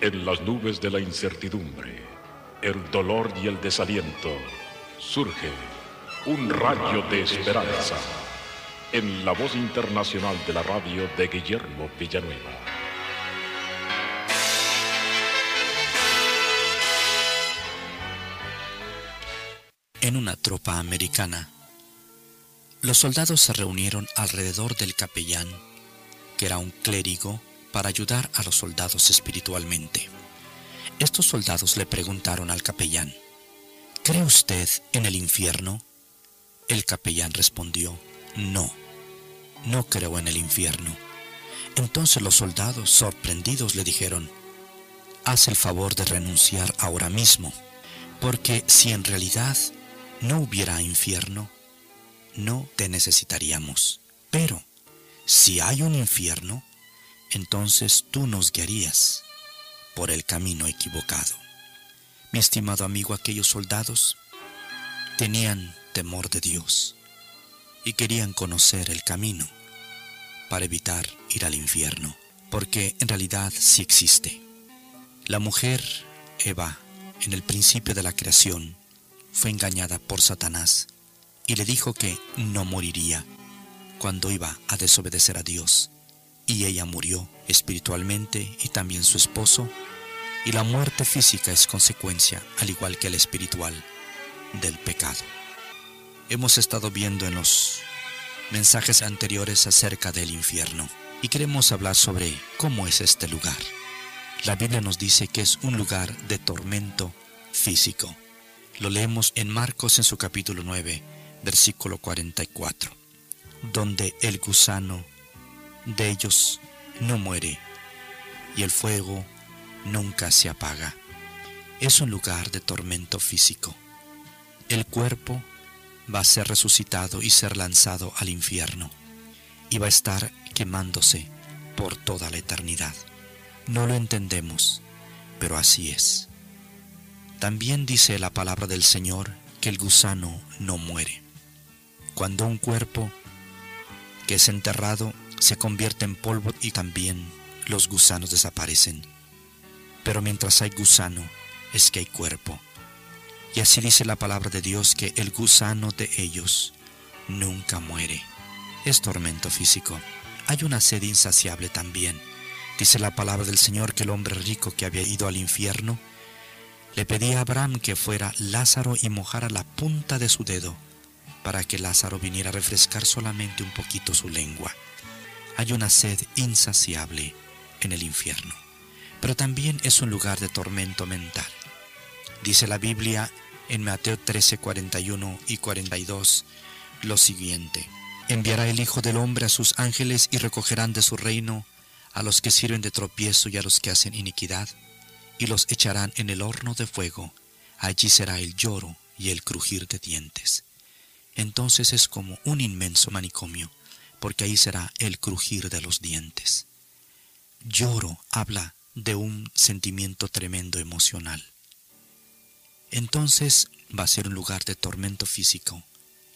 En las nubes de la incertidumbre, el dolor y el desaliento, surge un rayo de esperanza en la voz internacional de la radio de Guillermo Villanueva. En una tropa americana, los soldados se reunieron alrededor del capellán, que era un clérigo, para ayudar a los soldados espiritualmente. Estos soldados le preguntaron al capellán, ¿cree usted en el infierno? El capellán respondió, no, no creo en el infierno. Entonces los soldados, sorprendidos, le dijeron, haz el favor de renunciar ahora mismo, porque si en realidad no hubiera infierno, no te necesitaríamos. Pero si hay un infierno, entonces tú nos guiarías por el camino equivocado. Mi estimado amigo, aquellos soldados tenían temor de Dios y querían conocer el camino para evitar ir al infierno, porque en realidad sí existe. La mujer, Eva, en el principio de la creación, fue engañada por Satanás y le dijo que no moriría cuando iba a desobedecer a Dios. Y ella murió espiritualmente y también su esposo, y la muerte física es consecuencia, al igual que la espiritual, del pecado. Hemos estado viendo en los mensajes anteriores acerca del infierno y queremos hablar sobre cómo es este lugar. La Biblia nos dice que es un lugar de tormento físico. Lo leemos en Marcos en su capítulo 9, versículo 44, donde el gusano de ellos no muere y el fuego nunca se apaga. Es un lugar de tormento físico. El cuerpo va a ser resucitado y ser lanzado al infierno y va a estar quemándose por toda la eternidad. No lo entendemos, pero así es. También dice la palabra del Señor que el gusano no muere. Cuando un cuerpo que es enterrado se convierte en polvo y también los gusanos desaparecen. Pero mientras hay gusano, es que hay cuerpo. Y así dice la palabra de Dios que el gusano de ellos nunca muere. Es tormento físico. Hay una sed insaciable también. Dice la palabra del Señor que el hombre rico que había ido al infierno le pedía a Abraham que fuera Lázaro y mojara la punta de su dedo para que Lázaro viniera a refrescar solamente un poquito su lengua. Hay una sed insaciable en el infierno, pero también es un lugar de tormento mental. Dice la Biblia en Mateo 13, 41 y 42 lo siguiente. Enviará el Hijo del Hombre a sus ángeles y recogerán de su reino a los que sirven de tropiezo y a los que hacen iniquidad y los echarán en el horno de fuego. Allí será el lloro y el crujir de dientes. Entonces es como un inmenso manicomio, porque ahí será el crujir de los dientes. Lloro habla de un sentimiento tremendo emocional. Entonces va a ser un lugar de tormento físico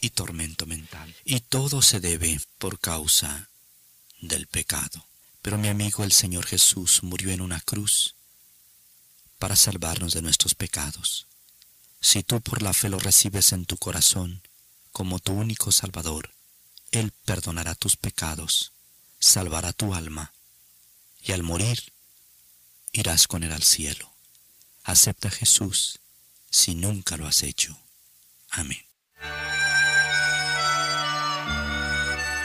y tormento mental. Y todo se debe por causa del pecado. Pero mi amigo el Señor Jesús murió en una cruz para salvarnos de nuestros pecados. Si tú por la fe lo recibes en tu corazón como tu único Salvador, Él perdonará tus pecados, salvará tu alma, y al morir irás con Él al cielo. Acepta a Jesús si nunca lo has hecho. Amén.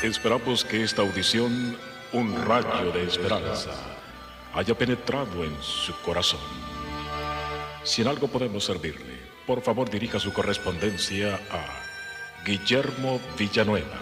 Esperamos que esta audición, un rayo de esperanza, haya penetrado en su corazón. Si en algo podemos servirle, por favor dirija su correspondencia a Guillermo Villanueva,